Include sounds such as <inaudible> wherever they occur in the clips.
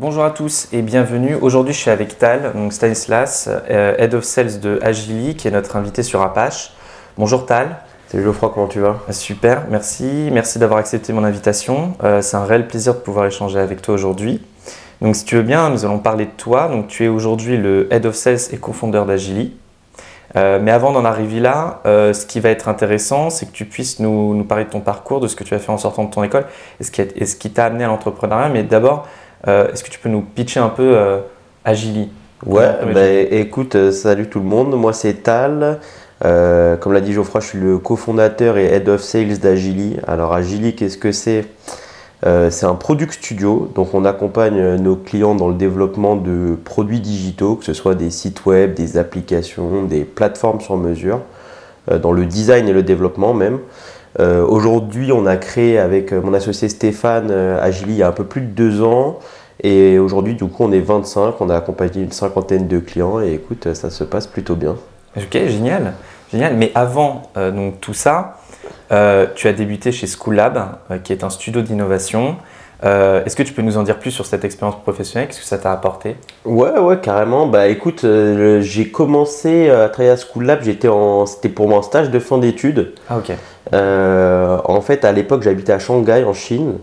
Bonjour à tous et bienvenue. Aujourd'hui, je suis avec Tal, donc Stanislas, euh, Head of Sales de Agili, qui est notre invité sur Apache. Bonjour Tal. Salut Geoffroy, comment tu vas? Euh, Super, merci. Merci d'avoir accepté mon invitation. Euh, c'est un réel plaisir de pouvoir échanger avec toi aujourd'hui. Donc, si tu veux bien, nous allons parler de toi. Donc, tu es aujourd'hui le Head of Sales et co-founder d'Agili. mais avant d'en arriver là, ce qui va être intéressant, c'est que tu puisses nous, nous, parler de ton parcours, de ce que tu as fait en sortant de ton école et ce qui t'a amené à l'entrepreneuriat. Mais d'abord, euh, est-ce que tu peux nous pitcher un peu euh, Agili? Ouais, bah, écoute, euh, salut tout le monde. Moi, c'est Tal. comme l'a dit Geoffroy, je suis le cofondateur et head of sales d'Agili. Alors, Agili, qu'est-ce que c'est? C'est un product studio. Donc, on accompagne nos clients dans le développement de produits digitaux, que ce soit des sites web, des applications, des plateformes sur mesure, dans le design et le développement même. Euh, aujourd'hui, on a créé avec mon associé Stéphane euh, Agili il y a un peu plus de deux ans. Et aujourd'hui, du coup, on est 25, on a accompagné une cinquantaine de clients et écoute, ça se passe plutôt bien. Ok, génial. génial. Mais avant euh, donc, tout ça, tu as débuté chez School Lab, qui est un studio d'innovation. Euh, est-ce que tu peux nous en dire plus sur cette expérience professionnelle? Qu'est-ce que ça t'a apporté? Ouais, ouais, carrément. Bah écoute, euh, j'ai commencé à travailler à School Lab, j'étais en... c'était pour mon stage de fin d'études. Ah ok. Euh, en fait, à l'époque, j'habitais à Shanghai, en Chine.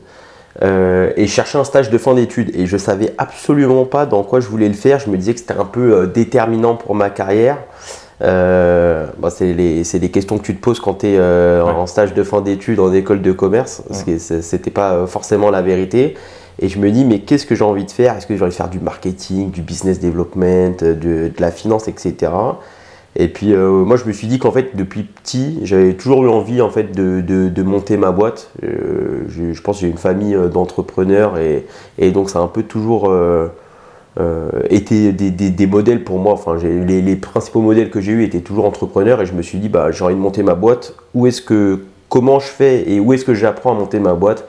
et je cherchais un stage de fin d'études et je savais absolument pas dans quoi je voulais le faire. Je me disais que c'était un peu déterminant pour ma carrière. Euh, bah, c'est des questions que tu te poses quand tu es euh, en stage de fin d'études en école de commerce, parce que c'était pas euh, forcément la vérité. Et je me dis, mais qu'est-ce que j'ai envie de faire? Est-ce que j'ai envie de faire du marketing, du business development, de, de la finance, etc. Et puis moi, je me suis dit qu'en fait, depuis petit, j'avais toujours eu envie en fait de, de, de monter ma boîte. Je, je, pense que j'ai une famille d'entrepreneurs et, et, donc ça a un peu toujours euh, étaient des, modèles pour moi. Enfin, les, les, principaux modèles que j'ai eu étaient toujours entrepreneurs et je me suis dit, bah, j'ai envie de monter ma boîte. Où est-ce que, comment je fais et où est-ce que j'apprends à monter ma boîte?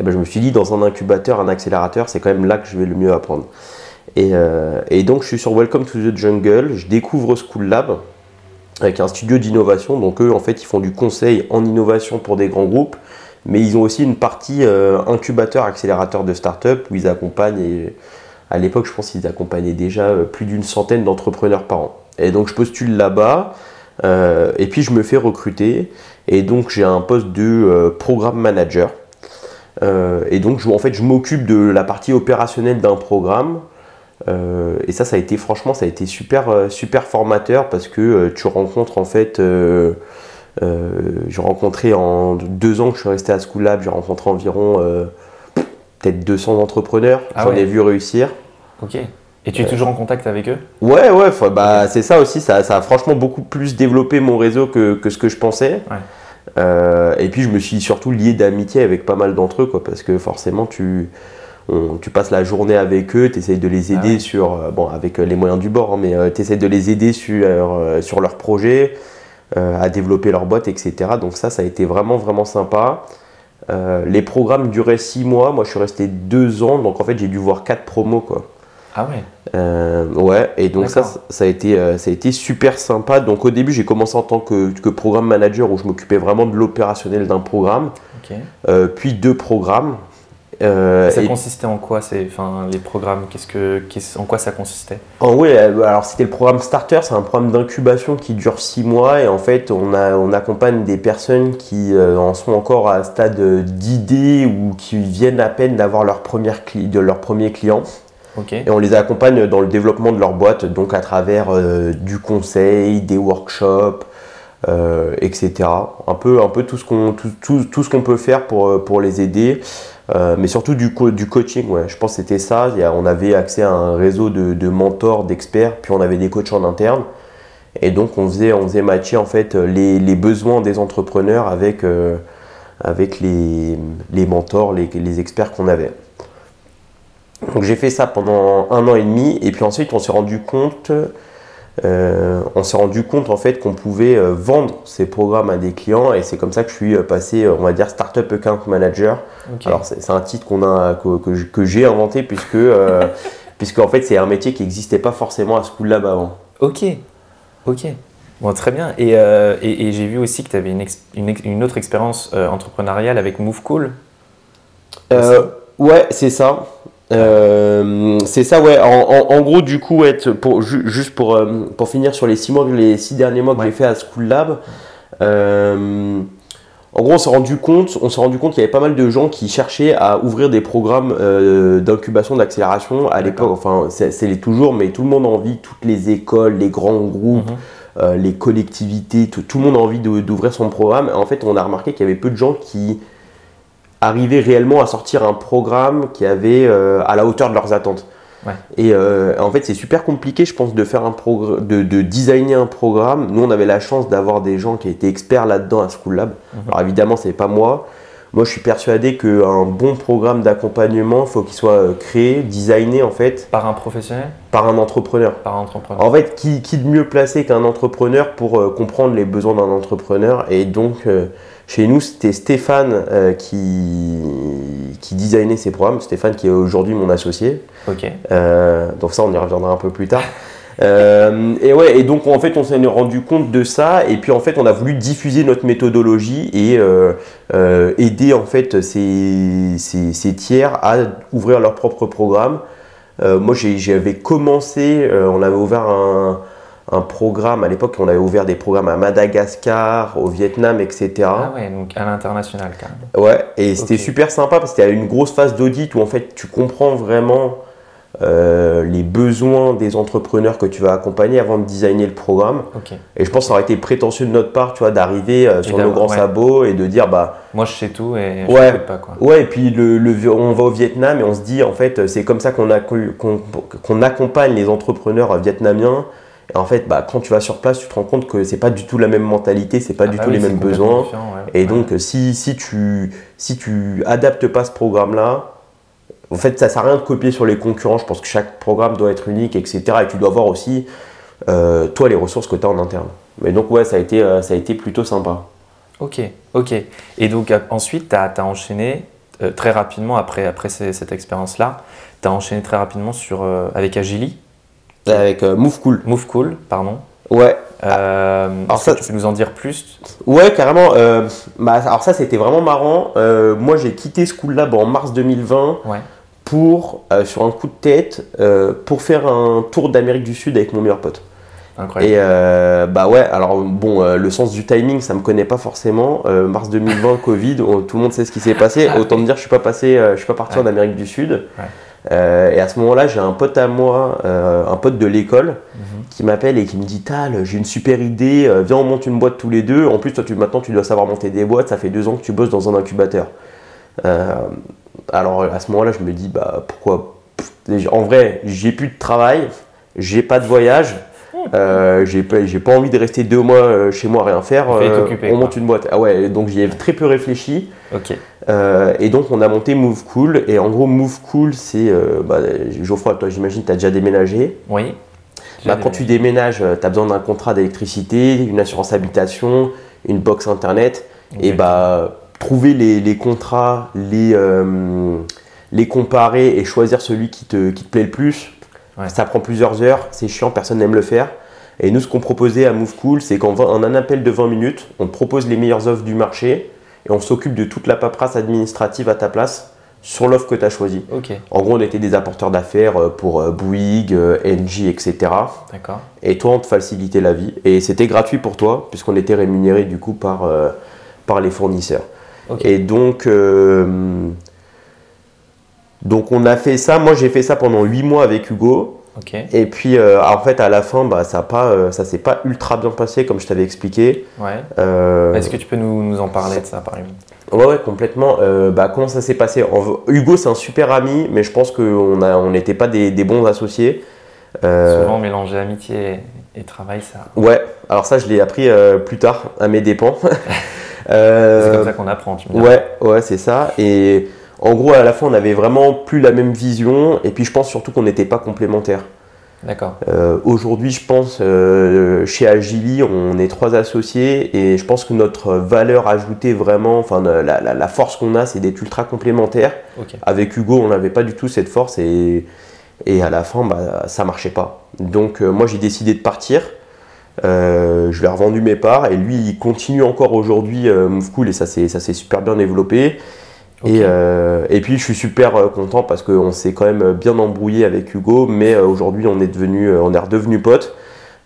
Et ben, je me suis dit, dans un incubateur, un accélérateur, c'est quand même là que je vais le mieux apprendre. Et, euh, et, donc, je suis sur Welcome to the Jungle. Je découvre School Lab avec un studio d'innovation. Donc, eux, en fait, ils font du conseil en innovation pour des grands groupes. Mais ils ont aussi une partie euh, incubateur, accélérateur de start-up où ils accompagnent et à l'époque, je pense qu'ils accompagnaient déjà euh, plus d'une centaine d'entrepreneurs par an. Et donc, je postule là-bas. Et puis, je me fais recruter. Et donc, j'ai un poste de programme manager. et donc, en fait, je m'occupe de la partie opérationnelle d'un programme. Et ça, ça a été, franchement, ça a été super, super formateur parce que tu rencontres, en fait, j'ai rencontré en deux ans que je suis resté à School Lab, j'ai rencontré environ peut-être 200 entrepreneurs. Ah J'en ai vu réussir. Ok. Et tu es toujours en contact avec eux? Ouais, ouais, bah, c'est ça aussi. Ça, ça, a franchement beaucoup plus développé mon réseau que, que ce que je pensais. Euh, et puis je me suis surtout lié d'amitié avec pas mal d'entre eux, quoi, parce que forcément tu, tu passes la journée avec eux, tu essayes de les aider ah sur, euh, bon, avec euh, les moyens du bord, hein, mais tu essayes de les aider sur, sur leurs projets, à développer leur boîte, etc. Donc ça, ça a été vraiment, vraiment sympa. les programmes duraient six mois, moi je suis resté deux ans, donc en fait j'ai dû voir quatre promos, quoi. Ah ouais euh, Ouais, et donc ça, ça a, été, euh, ça a été super sympa. Donc au début, j'ai commencé en tant que, que, programme manager où je m'occupais vraiment de l'opérationnel d'un programme. Euh, puis deux programmes. Ça consistait en quoi enfin, les programmes qu'est-ce que, En quoi ça consistait? En oui, alors c'était le programme Starter, c'est un programme d'incubation qui dure six mois et en fait on, a, on accompagne des personnes qui en sont encore à un stade d'idée ou qui viennent à peine d'avoir leur, première de leur premier client. Et on les accompagne dans le développement de leur boîte, donc à travers euh, du conseil, des workshops, euh, etc. Un peu, un peu tout ce qu'on tout, tout, ce qu'on peut faire pour, euh, pour les aider, mais surtout du, coaching. Ouais. Je pense que c'était ça. on avait accès à un réseau de, mentors, d'experts, puis on avait des coachs en interne. Et donc on faisait, on faisait matcher en fait les, besoins des entrepreneurs avec, avec les, les mentors, les, les experts qu'on avait. Donc j'ai fait ça pendant un an et demi et puis ensuite on s'est rendu compte, euh, on s'est rendu compte en fait qu'on pouvait euh, vendre ces programmes à des clients et c'est comme ça que je suis euh, passé, on va dire, Startup Account Manager. Alors c'est un titre qu'on a, que, j'ai inventé puisque, <laughs> puisque en fait c'est un métier qui n'existait pas forcément à School Lab avant. Ok, ok. Bon, très bien. Et, et, j'ai vu aussi que tu avais une, une, autre expérience entrepreneuriale avec MoveCool. ouais, c'est ça. Euh, c'est ça, ouais. En, gros, du coup, pour, juste pour, euh, pour finir sur les six, mois, les six derniers mois que j'ai fait à School Lab, euh, en gros, on s'est rendu compte, on s'est rendu compte qu'il y avait pas mal de gens qui cherchaient à ouvrir des programmes d'incubation, d'accélération à l'époque. Enfin, c'est les toujours, mais tout le monde a envie, toutes les écoles, les grands groupes. Mhm. les collectivités, tout, tout, le monde a envie d'ouvrir son programme. En fait, on a remarqué qu'il y avait peu de gens qui arriver réellement à sortir un programme qui avait euh, à la hauteur de leurs attentes. Et euh, en fait, c'est super compliqué, je pense, de faire un de, de, designer un programme. Nous, on avait la chance d'avoir des gens qui étaient experts là-dedans à School Lab. Mhm. Alors évidemment, c'est pas moi. Moi, je suis persuadé qu'un bon programme d'accompagnement, il faut qu'il soit euh, créé, designé en fait. Par un professionnel? Par un entrepreneur. Par un entrepreneur. En fait, qui, qui de mieux placé qu'un entrepreneur pour comprendre les besoins d'un entrepreneur? Et donc, chez nous, c'était Stéphane euh, qui, qui designait ces programmes. Stéphane qui est aujourd'hui mon associé. Ok. Euh, donc ça, on y reviendra un peu plus tard. <laughs> Euh, et ouais, et donc en fait, on s'est rendu compte de ça, et puis en fait, on a voulu diffuser notre méthodologie et aider en fait ces, ces, ces, tiers à ouvrir leur propre programme. moi, j'avais commencé, on avait ouvert un, un programme. À l'époque, on avait ouvert des programmes à Madagascar, au Vietnam, etc. Ah ouais, donc à l'international quand même. Ouais, et c'était super sympa parce y a une grosse phase d'audit où en fait tu comprends vraiment euh, les besoins des entrepreneurs que tu vas accompagner avant de designer le programme. Et je pense que ça aurait été prétentieux de notre part, tu vois, d'arriver euh, sur nos grands sabots et de dire bah. Moi je sais tout et je ouais, pas quoi. Ouais, et puis le, on va au Vietnam et on se dit en fait c'est comme ça qu'on accompagne les entrepreneurs vietnamiens en fait, bah, quand tu vas sur place, tu te rends compte que c'est pas du tout la même mentalité, c'est pas ah du bah tout les mêmes besoins. Et donc, si, si, tu, si tu adaptes pas ce programme-là, en fait, ça sert à rien de copier sur les concurrents. Je pense que chaque programme doit être unique, etc. Et tu dois voir aussi, euh, toi, les ressources que tu as en interne. Mais donc, ouais, ça a été, euh, ça a été plutôt sympa. Ok, ok. Et donc, ensuite, tu as, enchaîné euh, très rapidement, après, après cette expérience-là, tu as enchaîné très rapidement sur, avec Agili avec euh, Move Cool. Move Cool, pardon. Ouais. Euh, alors ça, tu peux nous en dire plus Ouais, carrément. Euh, bah, alors ça, c'était vraiment marrant. moi, j'ai quitté School Lab en mars 2020 pour, sur un coup de tête, pour faire un tour d'Amérique du Sud avec mon meilleur pote. Incroyable. Et bah ouais, alors bon, le sens du timing, ça me connaît pas forcément. mars 2020, <laughs> Covid, tout le monde sait ce qui s'est passé. Autant me dire, je suis pas passé, je suis pas parti en Amérique du Sud. Ouais. Euh, et à ce moment-là, j'ai un pote à moi, euh, un pote de l'école, mhm. qui m'appelle et qui me dit Tal, j'ai une super idée, euh, viens, on monte une boîte tous les deux. En plus, toi, tu, maintenant, tu dois savoir monter des boîtes, ça fait deux ans que tu bosses dans un incubateur. Alors, à ce moment-là, je me dis Bah, pourquoi En vrai, j'ai plus de travail, j'ai pas de voyage. Euh, j'ai pas, envie de rester deux mois euh, chez moi à rien faire. Euh, on monte une boîte. Ah ouais, donc j'y ai très peu réfléchi. Ok. et donc on a monté Move Cool. Et en gros, Move Cool, c'est. Bah, Geoffroy, toi j'imagine, tu as déjà déménagé. Oui. Bah, quand tu déménages, tu as besoin d'un contrat d'électricité, une assurance habitation, une box internet. Et bah, trouver les, contrats, les, les comparer et choisir celui qui te, qui te plaît le plus, ça prend plusieurs heures, c'est chiant, personne n'aime le faire. Et nous, ce qu'on proposait à Move Cool, c'est qu'en un appel de 20 minutes, on te propose les meilleures offres du marché et on s'occupe de toute la paperasse administrative à ta place sur l'offre que tu as choisie. En gros, on était des apporteurs d'affaires euh, pour euh, Bouygues, euh, NG, etc. D'accord. Et toi, on te facilitait la vie. Et c'était gratuit pour toi, puisqu'on était rémunéré du coup par, par les fournisseurs. Et donc, donc on a fait ça, moi j'ai fait ça pendant 8 mois avec Hugo. Et puis euh, en fait à la fin bah, ça pas euh, s'est pas ultra bien passé comme je t'avais expliqué. Ouais. Euh, Est-ce que tu peux nous, en parler de ça par exemple? Ouais, ouais, complètement. bah, comment ça s'est passé? Hugo, c'est un super ami, mais je pense qu'on n'était on pas des, bons associés. Souvent, mélanger amitié et, travail, ça. Ouais, alors ça, je l'ai appris plus tard, à mes dépens. <laughs> c'est comme ça qu'on apprend, tu me dis. Ouais, ouais, c'est ça. Et en gros, à la fin, on avait vraiment plus la même vision. Et puis, je pense surtout qu'on n'était pas complémentaires. D'accord. Euh, Aujourd'hui, je pense, euh, chez Agili, on est trois associés et je pense que notre valeur ajoutée vraiment, enfin la, la- la force qu'on a, c'est d'être ultra complémentaires. Ok. Avec Hugo, on n'avait pas du tout cette force et, et à la fin, bah, ça marchait pas. Donc euh, moi, j'ai décidé de partir. Euh, je lui ai revendu mes parts et lui, il continue encore aujourd'hui euh, Move Cool et ça s'est super bien développé. Et, euh, et puis je suis super content parce qu'on s'est quand même bien embrouillé avec Hugo, mais aujourd'hui on est devenu, on est redevenu potes.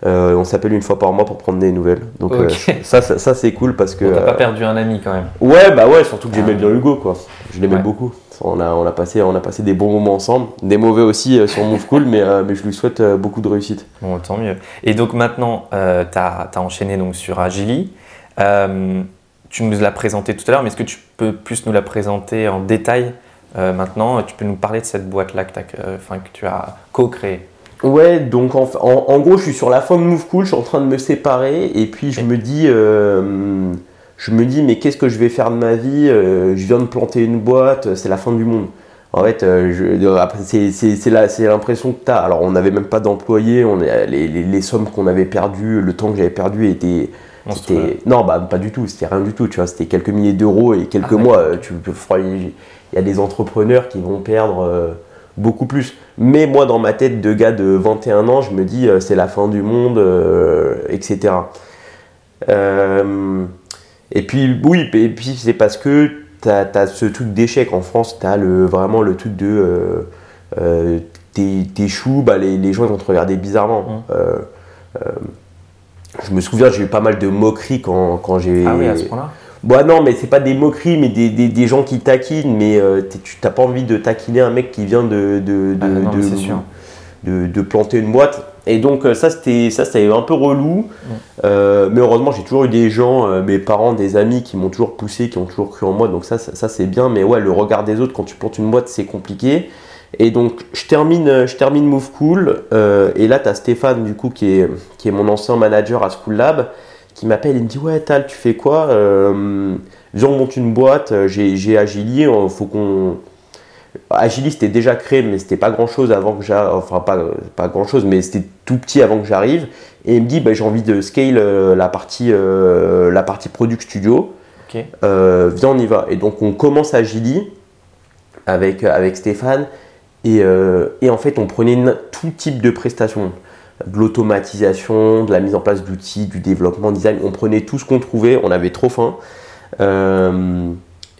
Euh, on s'appelle une fois par mois pour prendre des nouvelles. Donc euh, <laughs> ça, ça, ça, c'est cool parce que Bon, T'as pas euh, perdu un ami quand même. ouais bah ouais surtout que j'aimais Ah. bien Hugo quoi. Je l'aimais Ouais. beaucoup. On a, on a passé, on a passé des bons moments ensemble, des mauvais aussi euh, sur Move Cool, mais, mais je lui souhaite beaucoup de réussite. Bon, tant mieux. Et donc maintenant, tu as, enchaîné donc sur Agili. Tu nous l'as présenté tout à l'heure, mais est-ce que tu peux plus nous la présenter en détail maintenant? Tu peux nous parler de cette boîte-là que tu as co-créée Ouais, donc en, en- en gros, je suis sur la fin de Move Cool, je suis en train de me séparer, et puis je me dis, euh, je me dis, mais qu'est-ce que je vais faire de ma vie Euh, Je viens de planter une boîte, c'est la fin du monde. En fait, euh, après, c'est- l'impression que tu as. Alors, on n'avait même pas d'employés, les, les- les sommes qu'on avait perdues, le temps que j'avais perdu était. Non, bah, pas du tout, c'était rien du tout, tu vois, c'était quelques milliers d'euros et quelques Ah, mois. euh, il y a des entrepreneurs qui vont perdre euh, beaucoup plus. Mais moi, dans ma tête de gars de 21 ans, je me dis, euh, c'est la fin du monde, euh, etc. Euh, et puis, oui, et puis c'est parce que tu as, ce truc d'échec. En France, tu as le, vraiment le truc de. T'es- t'échoues, bah, les, les gens ils vont te regarder bizarrement. Mm. Euh, euh, je me souviens, j'ai eu pas mal de moqueries quand, quand j'ai. Ah oui, à ce point-là? Bah non, mais c'est pas des moqueries, mais des, des- des gens qui taquinent, mais euh, tu t'as pas envie de taquiner un mec qui vient de, de, de, Ah non, de- planter une boîte. Et donc euh, ça c'était ça c'était un peu relou. Euh, mais heureusement j'ai toujours eu des gens, euh, mes parents, des amis qui m'ont toujours poussé, qui ont toujours cru en moi, donc ça, ça, ça, c'est bien. Mais ouais, le regard des autres quand tu plantes une boîte c'est compliqué. Et donc je termine, je termine Move Cool, euh, et là tu as Stéphane du coup qui est, qui est mon ancien manager à School Lab, qui m'appelle et me dit ouais Tal tu fais quoi Euh, Viens on monte une boîte, euh, j'ai Agili, il faut qu'on Agili c'était déjà créé, mais c'était pas grand chose avant que j'arrive. Enfin, pas, pas grand chose, mais c'était tout petit avant que j'arrive. Et il me dit bah, j'ai envie de scale euh, la, partie, euh, la partie Product Studio. Viens, on y va. Et donc, on commence Agili avec, avec Stéphane. Et, et en fait, on prenait tout type de prestations. De l'automatisation, de la mise en place d'outils, du développement design. On prenait tout ce qu'on trouvait, on avait trop faim. Euh,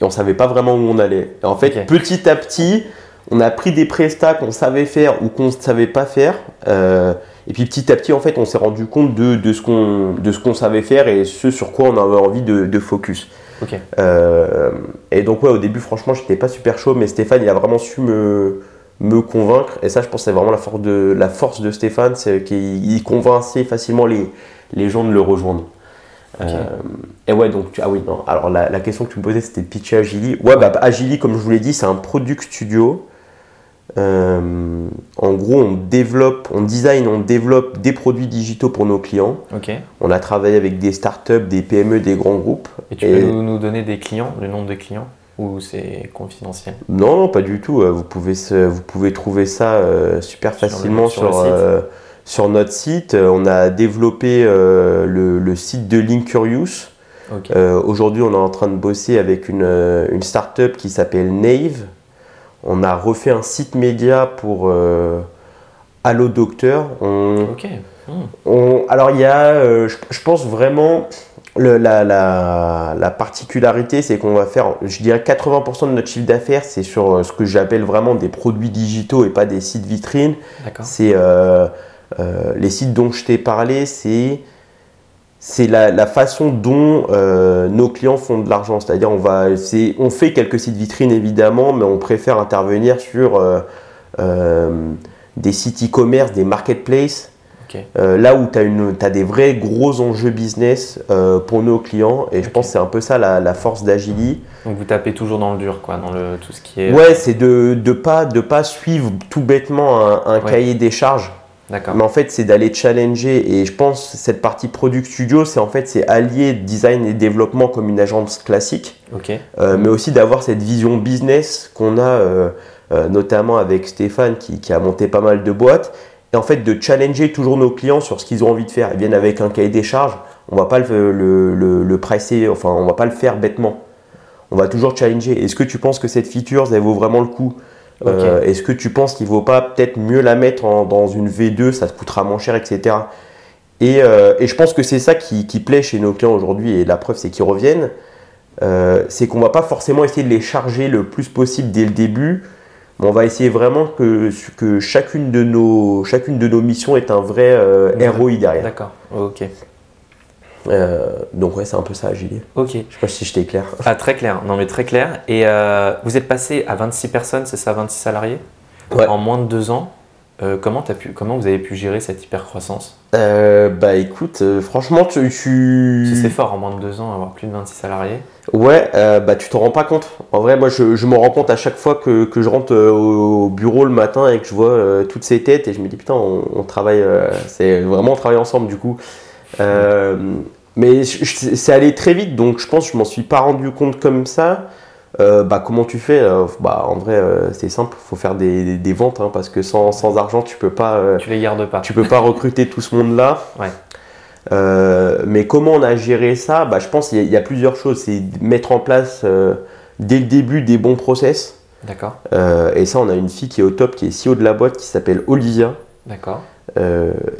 et on savait pas vraiment où on allait. Et en fait, petit à petit, on a pris des prestats qu'on savait faire ou qu'on ne savait pas faire. Euh, et puis petit à petit, en fait, on s'est rendu compte de, de ce qu'on savait faire et ce sur quoi on avait envie de, de focus. Euh, et donc ouais, au début, franchement, j'étais pas super chaud, mais Stéphane, il a vraiment su me, me convaincre. Et ça, je pense, que c'est vraiment la force de, la force de Stéphane, c'est qu'il il convainc assez facilement les, les gens de le rejoindre. Euh, et ouais, donc, tu- ah oui, non. Alors, la, la question que tu me posais, c'était de pitcher Agili. Ouais, bah, Agili, comme je vous l'ai dit, c'est un product studio. Euh, en gros, on développe, on design, on développe des produits digitaux pour nos clients. On a travaillé avec des startups, des PME, des grands groupes. Et tu Et- peux nous, nous donner des clients, le nombre de clients? Ou c'est confidentiel Non, non, pas du tout. Euh, Vous pouvez, vous pouvez trouver ça euh, super Sur le- facilement sur euh, sur notre site. On a développé euh, le, le site de Linkurious. Ok. Euh, Aujourd'hui, on est en train de bosser avec une, une startup qui s'appelle Nave. On a refait un site média pour Allo Docteur. On. Hmm. on- alors il y a, je, je pense vraiment, le- la, la- la particularité, c'est qu'on va faire, je dirais 80% de notre chiffre d'affaires, c'est sur euh, ce que j'appelle vraiment des produits digitaux et pas des sites vitrines. C'est euh, euh, les sites dont je t'ai parlé, c'est c'est la, la façon dont euh, nos clients font de l'argent. C'est-à-dire, on, va, on fait quelques sites vitrines évidemment, mais on préfère intervenir sur des sites e-commerce, des marketplaces, Euh, là où tu as, des vrais gros enjeux business euh, pour nos clients. Et je pense que c'est un peu ça la, la force d'Agili. Donc vous tapez toujours dans le dur, quoi, dans le, tout ce qui est. Ouais, c'est de ne de pas, de pas suivre tout bêtement un, un Ouais. cahier des charges. D'accord. Mais en fait, c'est d'aller challenger. Et je pense que cette partie product studio, c'est en fait c'est allier design et développement comme une agence classique, Ok. euh, mais aussi d'avoir cette vision business qu'on a euh, euh, notamment avec Stéphane qui, qui a monté pas mal de boîtes. Et en fait de challenger toujours nos clients sur ce qu'ils ont envie de faire. Ils viennent avec un cahier des charges, on va pas le, le, le, le presser, enfin on va pas le faire bêtement. On va toujours challenger. Est-ce que tu penses que cette feature, elle vaut vraiment le coup? Euh, Est-ce que tu penses qu'il vaut pas peut-être mieux la mettre en- dans une V2, ça te coûtera moins cher, etc. Et, euh, et je pense que c'est ça qui, qui plaît chez nos clients aujourd'hui, et la preuve c'est qu'ils reviennent. Euh, c'est qu'on va pas forcément essayer de les charger le plus possible dès le début, on va essayer vraiment que, que chacune, de nos, chacune de nos missions est un vrai euh. ROI derrière. D'accord, ok. Euh, donc ouais, c'est un peu ça, Agilé. Ok. Je sais pas si je t'ai clair. Ah, très clair, non mais très clair. Et euh, vous êtes passé à 26 personnes, c'est ça, 26 salariés? Ouais. En moins de deux ans? Euh, comment, as pu, comment vous avez pu gérer cette hyper croissance Euh, bah écoute, euh, franchement, tu... tu- C'est fort en moins de deux ans avoir plus de 26 salariés. Ouais, euh, bah tu t'en rends pas compte. En vrai, moi je, je m'en rends compte à chaque fois que, que je rentre au bureau le matin et que je vois toutes ces têtes et je me dis putain, on, on travaille, c'est vraiment on travaille ensemble du coup. Mais c'est allé très vite donc je pense que je m'en suis pas rendu compte comme ça. Euh, bah comment tu fais Euh, Bah en vrai euh, c'est simple, faut faire des, des- des ventes hein, parce que sans, sans argent tu peux pas. euh, Tu les gardes pas. tu peux pas recruter tout ce monde-là. Ouais. Mais comment on a géré ça? Bah, Je pense qu'il y, a- il y a plusieurs choses. C'est mettre en place dès le début des bons process. D'accord, et ça, on a une fille qui est au top, qui est CEO de la boîte, qui s'appelle Olivia. d'accord.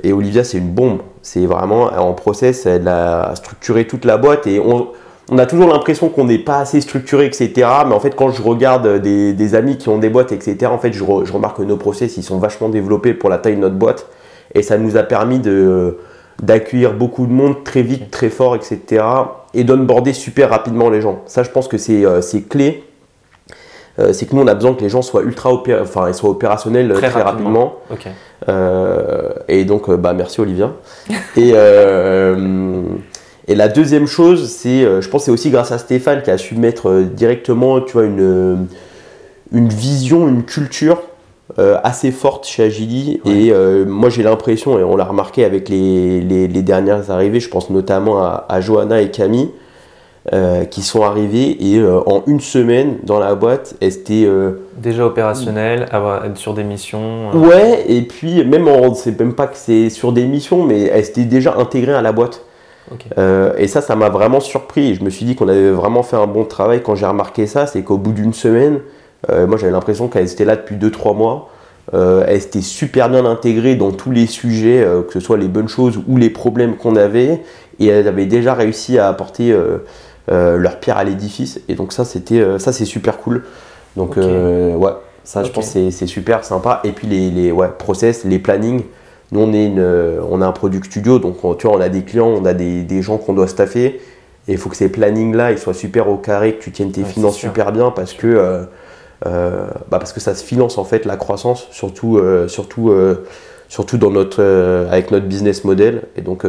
Et Olivia, c'est une bombe. C'est vraiment en process, elle a structuré toute la boîte. Et on, on a toujours l'impression qu'on n'est pas assez structuré, etc. Mais en fait, quand je regarde des, des amis qui ont des boîtes, etc., en fait, je, re- je remarque que nos process, ils sont vachement développés pour la taille de notre boîte. Et ça nous a permis de d'accueillir beaucoup de monde très vite, très fort, etc. Et d'onboarder super rapidement les gens. Ça, je pense que c'est euh, c'est clé. Euh, c'est que nous, on a besoin que les gens soient ultra opé- enfin, ils soient opérationnels euh, Très très, rapidement. Euh, et donc, bah, merci Olivia. <laughs> et, et la deuxième chose, c'est, euh, je pense, que c'est aussi grâce à Stéphane qui a su mettre euh, directement, tu vois, une, euh, une vision, une culture euh, assez forte chez Agili. Ouais. Et euh, moi, j'ai l'impression, et on l'a remarqué avec les, les- les dernières arrivées, je pense notamment à, à Johanna et Camille. euh, qui sont arrivés et en une semaine dans la boîte, elles étaient Déjà opérationnel, avoir, être sur des missions. Ouais, et puis même, en- c'est même pas que c'est sur des missions, mais elle s'était déjà intégrée à la boîte. Euh, et ça, ça m'a vraiment surpris. Je me suis dit qu'on avait vraiment fait un bon travail quand j'ai remarqué ça. C'est qu'au bout d'une semaine, euh, moi j'avais l'impression qu'elle était là depuis 2-3 mois. Euh, elle était super bien intégrée dans tous les sujets, euh, que ce soit les bonnes choses ou les problèmes qu'on avait. Et elle avait déjà réussi à apporter leur pierre à l'édifice. Et donc ça, c'était, ça c'est super cool. Donc ouais, ça je pense que c'est- c'est super sympa. Et puis les, les ouais, process, les plannings. Nous, on, est une, euh, on a un product studio, donc on, tu vois, on a des clients, on a des, des gens qu'on doit staffer. Et il faut que ces plannings-là, ils soient super au carré, que tu tiennes tes Ouais, finances super bien parce que, euh, euh, bah parce que ça se finance en fait la croissance, surtout, euh, surtout, surtout dans notre, avec notre business model. Et donc,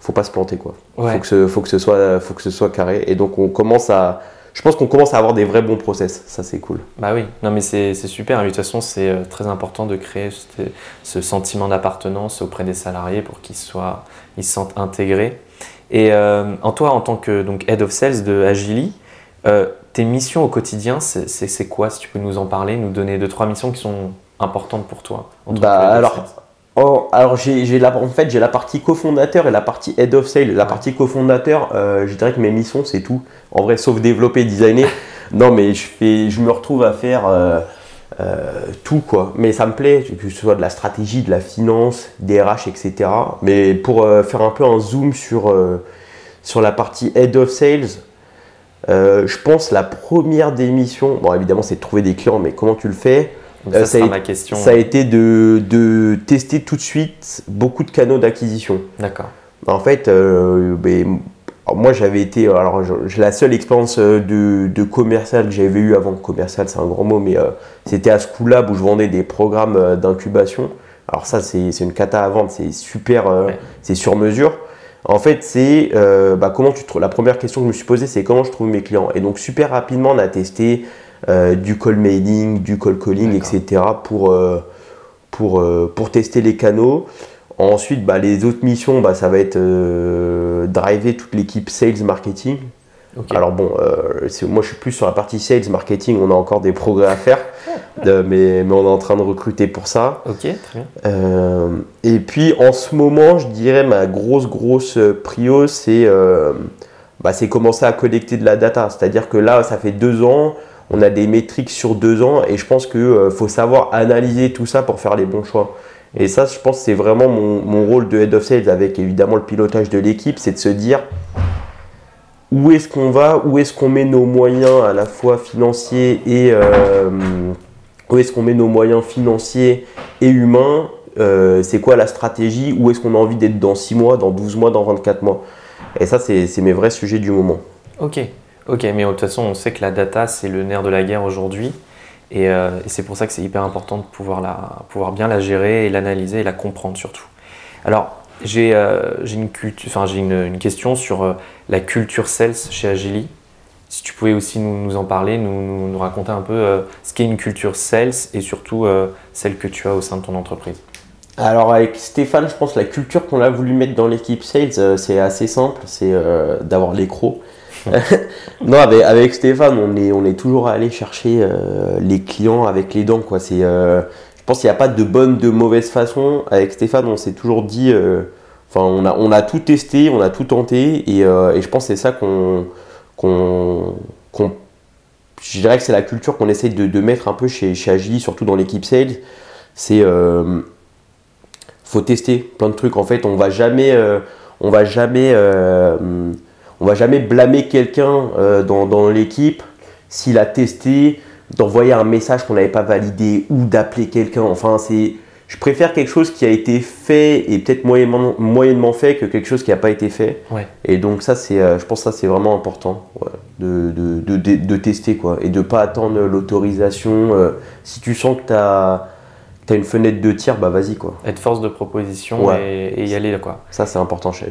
faut pas se planter quoi. Ouais. Faut, que ce, faut, que ce soit, faut que ce soit carré. Et donc, on commence à. Je pense qu'on commence à avoir des vrais bons process. Ça, c'est cool. Bah oui, non mais c'est super. Et De toute façon, c'est euh, très important de créer ce, ce sentiment d'appartenance auprès des salariés pour qu'ils soient, ils se sentent intégrés. Et euh, en toi, en tant que donc head of sales de Agili, euh, tes missions au quotidien, c'est quoi? Si tu peux nous en parler, nous donner deux trois missions qui sont importantes pour toi. Bah, alors. Oh, alors j'ai la, en fait j'ai la partie cofondateur et la partie head of sale. La partie cofondateur, euh, je dirais que mes missions c'est tout. En vrai, sauf développer, designer. <laughs> non, mais je fais, je me retrouve à faire euh, euh, tout quoi. Mais ça me plaît que ce soit de la stratégie, de la finance, des RH, etc. Mais pour faire un peu un zoom sur sur la partie head of sales. je pense la première des missions, bon évidemment c'est de trouver des clients, mais comment tu le fais? Donc, euh, ça ça sera a- ma question. ça a été de, de tester tout de suite beaucoup de canaux d'acquisition. D'accord. En fait, euh, ben, moi j'avais été, alors je- la seule expérience euh, de, de commercial que j'avais eu avant, commercial c'est un grand mot, mais euh, c'était à Schoolab où je vendais des programmes d'incubation. Alors ça c'est c'est une cata à vendre, c'est super, euh, Ouais. c'est sur mesure. En fait, c'est euh, bah, comment tu trouves. La première question que je me suis posée, c'est comment je trouve mes clients. Et donc super rapidement, on a testé euh, du call mailing, du call calling, etc. pour euh, pour euh, pour tester les canaux. Ensuite, bah, les autres missions, bah, ça va être driver toute l'équipe sales marketing. Alors bon, euh, moi je suis plus sur la partie sales marketing, on a encore des progrès à faire. <laughs> Euh, mais, mais on est en train de recruter pour ça. Ok, très bien. Euh, et puis en ce moment, je dirais ma grosse grosse prio, c'est bah, c'est commencer à collecter de la data. C'est-à-dire que là, ça fait deux ans, on a des métriques sur deux ans, et je pense qu'il faut savoir analyser tout ça pour faire les bons choix. Et ça, je pense, c'est vraiment mon, mon rôle de head of sales avec évidemment le pilotage de l'équipe, c'est de se dire où est-ce qu'on va, où est-ce qu'on met nos moyens à la fois financiers et euh, où est-ce qu'on met nos moyens financiers et humains, euh, c'est quoi la stratégie, où est-ce qu'on a envie d'être dans 6 mois, dans 12 mois, dans 24 mois. Et ça, c'est mes vrais sujets du moment. Ok, ok, mais de toute façon, on sait que la data, c'est le nerf de la guerre aujourd'hui. Et, euh, et c'est pour ça que c'est hyper important de pouvoir, la, pouvoir bien la gérer et l'analyser et la comprendre surtout. Alors, j'ai euh, une, une, une question sur euh, la culture sales chez Agili. Si tu pouvais aussi nous, en parler, nous, nous, raconter un peu euh, ce qu'est une culture sales et surtout celle que tu as au sein de ton entreprise. Alors avec Stéphane, je pense que la culture qu'on a voulu mettre dans l'équipe sales, c'est assez simple, c'est d'avoir les crocs. <laughs> non, avec, avec Stéphane, on est, on est toujours allé chercher euh, les clients avec les dents. Quoi. C'est, euh, je pense qu'il n'y a pas de bonne, de mauvaise façon. Avec Stéphane, on s'est toujours dit, euh, enfin, on, a, on a tout testé, on a tout tenté, et, et je pense que c'est ça qu'on, qu'on, qu'on- je dirais que c'est la culture qu'on essaie de, de mettre un peu chez, chez surtout dans l'équipe sales. C'est faut tester plein de trucs. En fait, on va jamais, on va jamais, on va jamais blâmer quelqu'un euh, dans, dans l'équipe s'il a testé, d'envoyer un message qu'on n'avait pas validé ou d'appeler quelqu'un. Enfin, c'est, je préfère quelque chose qui a été fait et peut-être moyennement, moyennement fait que quelque chose qui n'a pas été fait. Ouais. Et donc ça, c'est, euh, je pense que ça c'est vraiment important ouais, de, de, de, de- de tester quoi et de pas attendre l'autorisation. euh, si tu sens que tu as, une fenêtre de tir, bah vas-y quoi. Être force de proposition Ouais. et, et y aller quoi. Ça c'est important chez.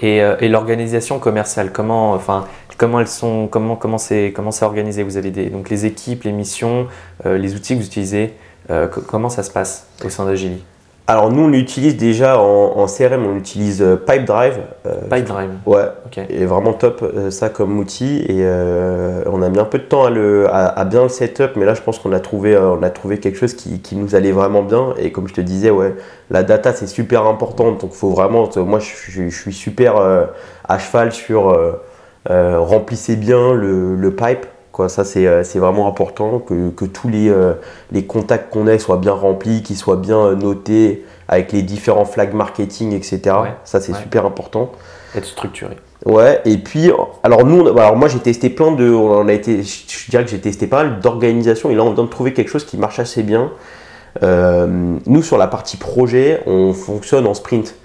Et, euh, et l'organisation commerciale, comment, enfin, comment elles sont, comment, comment c'est, comment c'est organisé? Vous avez des, donc les équipes, les missions, euh, les outils que vous utilisez. euh, co- comment ça se passe au sein d'Agili Alors nous on utilise déjà en, en CRM, on utilise euh, Pipedrive. euh, Pipedrive. Ouais, Ok. et vraiment top euh, ça comme outil et euh, on a mis un peu de temps à, le, à, à bien le setup mais là je pense qu'on a trouvé euh, on a trouvé quelque chose qui, qui nous allait vraiment bien et comme je te disais ouais la data c'est super important donc faut vraiment moi je, je- je suis super à cheval sur remplissez bien le, le pipe quoi ça c'est euh, c'est vraiment important que, que tous les, euh, les contacts qu'on ait soient bien remplis qu'ils soient bien euh, notés avec les différents flags marketing etc Ouais, ça c'est ouais. super important Être structuré. Ouais, et puis, alors nous, on- alors moi j'ai testé plein de, on a été, je dirais que j'ai testé pas mal d'organisations et là on vient de trouver quelque chose qui marche assez bien. Euh, nous sur la partie projet, on fonctionne en sprint.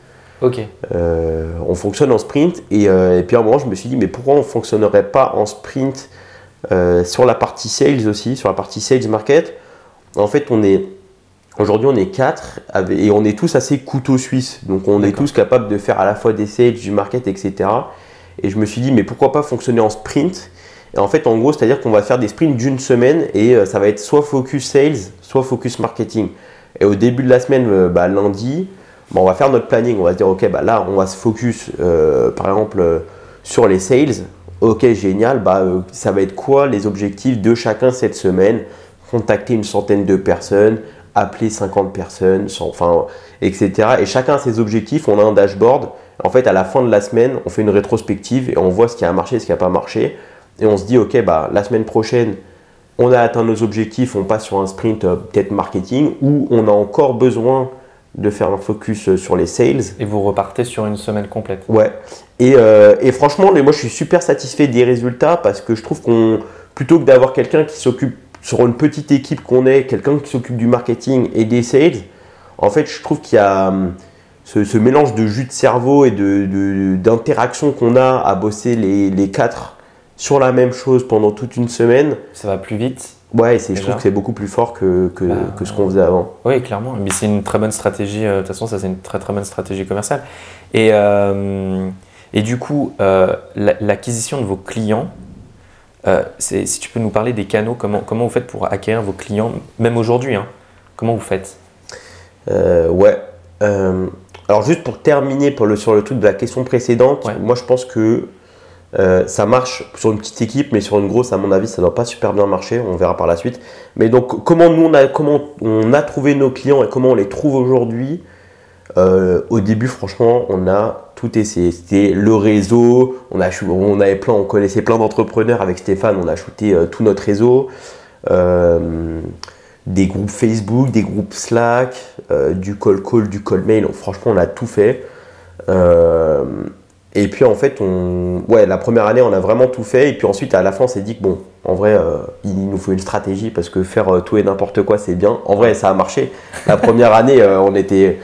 Ok. Euh, on fonctionne en sprint et, et puis à un moment je me suis dit mais pourquoi on fonctionnerait pas en sprint euh, sur la partie sales aussi, sur la partie sales market. En fait on est aujourd'hui on est quatre avec- et on est tous assez couteau suisse donc on est tous capables de faire à la fois des sales, du market etc. Et je me suis dit mais pourquoi pas fonctionner en sprint? Et en fait en gros c'est à dire qu'on va faire des sprints d'une semaine et euh, ça va être soit focus sales, soit focus marketing. Et au début de la semaine, euh, bah, lundi, Bon, on va faire notre planning, on va se dire ok bah là on va se focus par exemple sur les sales. Ok génial, bah euh, ça va être quoi les objectifs de chacun cette semaine? Contacter une centaine de personnes, appeler 50 personnes, enfin etc. Et chacun a ses objectifs, on a un dashboard. En fait à la fin de la semaine on fait une rétrospective et on voit ce qui a marché, ce qui n'a pas marché. Et on se dit ok bah la semaine prochaine on a atteint nos objectifs, on passe sur un sprint euh, peut-être marketing ou on a encore besoin de faire un focus euh, sur les sales. Et vous repartez sur une semaine complète. Ouais. Et, euh, et franchement, moi je suis super satisfait des résultats parce que je trouve qu'on, plutôt que d'avoir quelqu'un qui s'occupe sur une petite équipe qu'on est, quelqu'un qui s'occupe du marketing et des sales, en fait je trouve qu'il y a hum, ce, ce mélange de jus de cerveau et de, de- d'interaction qu'on a à bosser les, les quatre sur la même chose pendant toute une semaine. Ça va plus vite. Ouais, et je trouve que c'est beaucoup plus fort que, que, Bah, que ce qu'on faisait avant. Oui, clairement. Mais c'est une très bonne stratégie. euh, De toute façon, ça, c'est une très très bonne stratégie commerciale. Et, euh, et du coup, euh, la- l'acquisition de vos clients, euh, si tu peux nous parler des canaux, comment, comment vous faites pour acquérir vos clients, même aujourd'hui hein, Comment vous faites? Ouais. Alors juste pour terminer pour le, sur le truc de la question précédente, Ouais. moi je pense que Euh, ça marche sur une petite équipe, mais sur une grosse, à mon avis, ça ne doit pas super bien marcher. On verra par la suite. Mais donc, comment nous, on a, comment on a trouvé nos clients et comment on les trouve aujourd'hui? Euh, Au début, franchement, on a tout essayé. C'était le réseau. On, a, on, avait plein, on connaissait plein d'entrepreneurs avec Stéphane. On a shooté euh, tout notre réseau. des groupes Facebook, des groupes Slack, du call call, du call mail. franchement, on a tout fait. Et puis en fait, on... ouais, la première année, on a vraiment tout fait. Et puis ensuite, à la fin, on s'est dit que bon, en vrai, euh, il nous faut une stratégie parce que faire euh, tout et n'importe quoi, c'est bien. En vrai, ça a marché. La première année, euh, on était,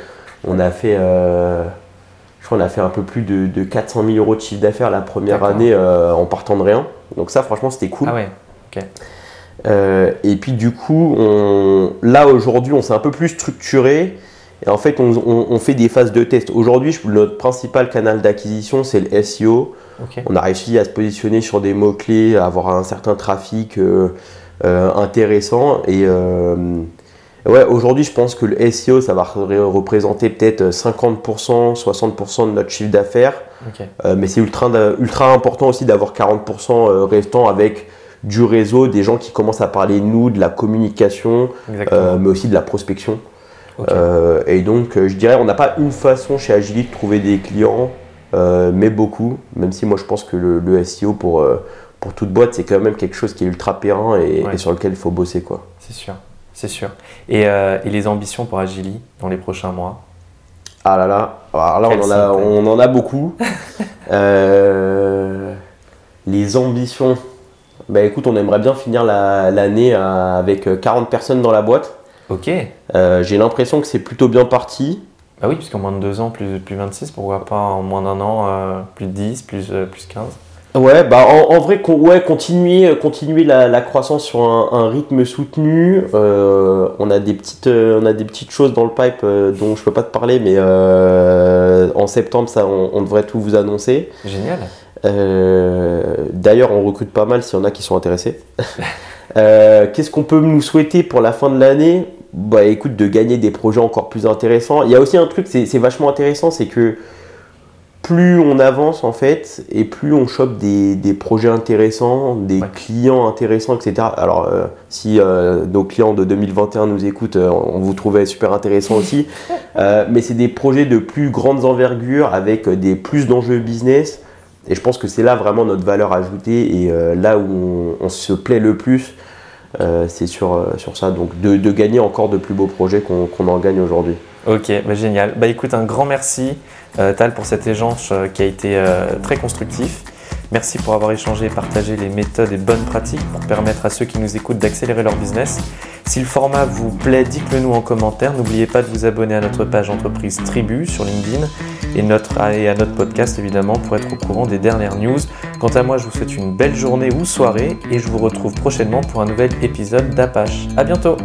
on a fait, je crois, on a fait un peu plus de, 400 000 euros de chiffre d'affaires la première année en partant de rien. Donc ça, franchement, c'était cool. Ah ouais. Ok. et puis du coup, on... là aujourd'hui, on s'est un peu plus structuré. Et en fait, on, fait des phases de test. Aujourd'hui, notre principal canal d'acquisition, c'est le SEO. On a réussi à se positionner sur des mots-clés, à avoir un certain trafic euh, euh, intéressant. Et euh, ouais, aujourd'hui, je pense que le SEO, ça va représenter peut-être 50%, 60% de notre chiffre d'affaires. mais c'est ultra, ultra important aussi d'avoir 40% restant avec du réseau, des gens qui commencent à parler de nous, de la communication, mais aussi de la prospection. Euh, et donc, euh, je dirais, on n'a pas une façon chez Agility de trouver des clients, euh, mais beaucoup. Même si moi, je pense que le, SEO pour, pour toute boîte, c'est quand même quelque chose qui est ultra périn et, sur lequel il faut bosser. quoi. C'est sûr, c'est sûr. Et, et, les ambitions pour Agili dans les prochains mois? Ah là là, Alors là on en, a, on en, a, beaucoup. <laughs> les ambitions. Bah écoute, on aimerait bien finir l'année avec 40 personnes dans la boîte. Ok. Euh, j'ai l'impression que c'est plutôt bien parti. Bah oui, puisqu'en moins de deux ans, plus, plus 26, pourquoi pas en moins d'un an, euh, plus de 10, plus, euh, plus 15 Ouais, bah en, vrai, ouais, continuer, continuer la, croissance sur un, rythme soutenu. on, a des petites, on a des petites choses dans le pipe dont je peux pas te parler, mais en septembre, ça, on, devrait tout vous annoncer. Génial. D'ailleurs, on recrute pas mal s'il y en a qui sont intéressés. <laughs> Qu'est-ce qu'on peut nous souhaiter pour la fin de l'année? Bah écoute, de gagner des projets encore plus intéressants. Il y a aussi un truc, c'est vachement intéressant, c'est que plus on avance en fait, et plus on chope des, projets intéressants, des clients intéressants, etc. Alors euh, si euh, nos clients de 2021 nous écoutent, euh, on vous trouvait super intéressant aussi. <laughs> mais c'est des projets de plus grandes envergures avec des plus d'enjeux business. Et je pense que c'est là vraiment notre valeur ajoutée et là où on se plaît le plus. Euh, c'est sur, euh, sur ça. Donc de, gagner encore de plus beaux projets qu'on en gagne aujourd'hui. Ok, bah génial. Bah écoute, un grand merci euh, Tal pour cet échange qui a été très constructif. Merci pour avoir échangé et partagé les méthodes et bonnes pratiques pour permettre à ceux qui nous écoutent d'accélérer leur business. Si le format vous plaît, dites-le nous en commentaire. N'oubliez pas de vous abonner à notre page entreprise Tribu sur LinkedIn et, notre, et à notre podcast évidemment pour être au courant des dernières news. Quant à moi, je vous souhaite une belle journée ou soirée et je vous retrouve prochainement pour un nouvel épisode d'Apache. À bientôt!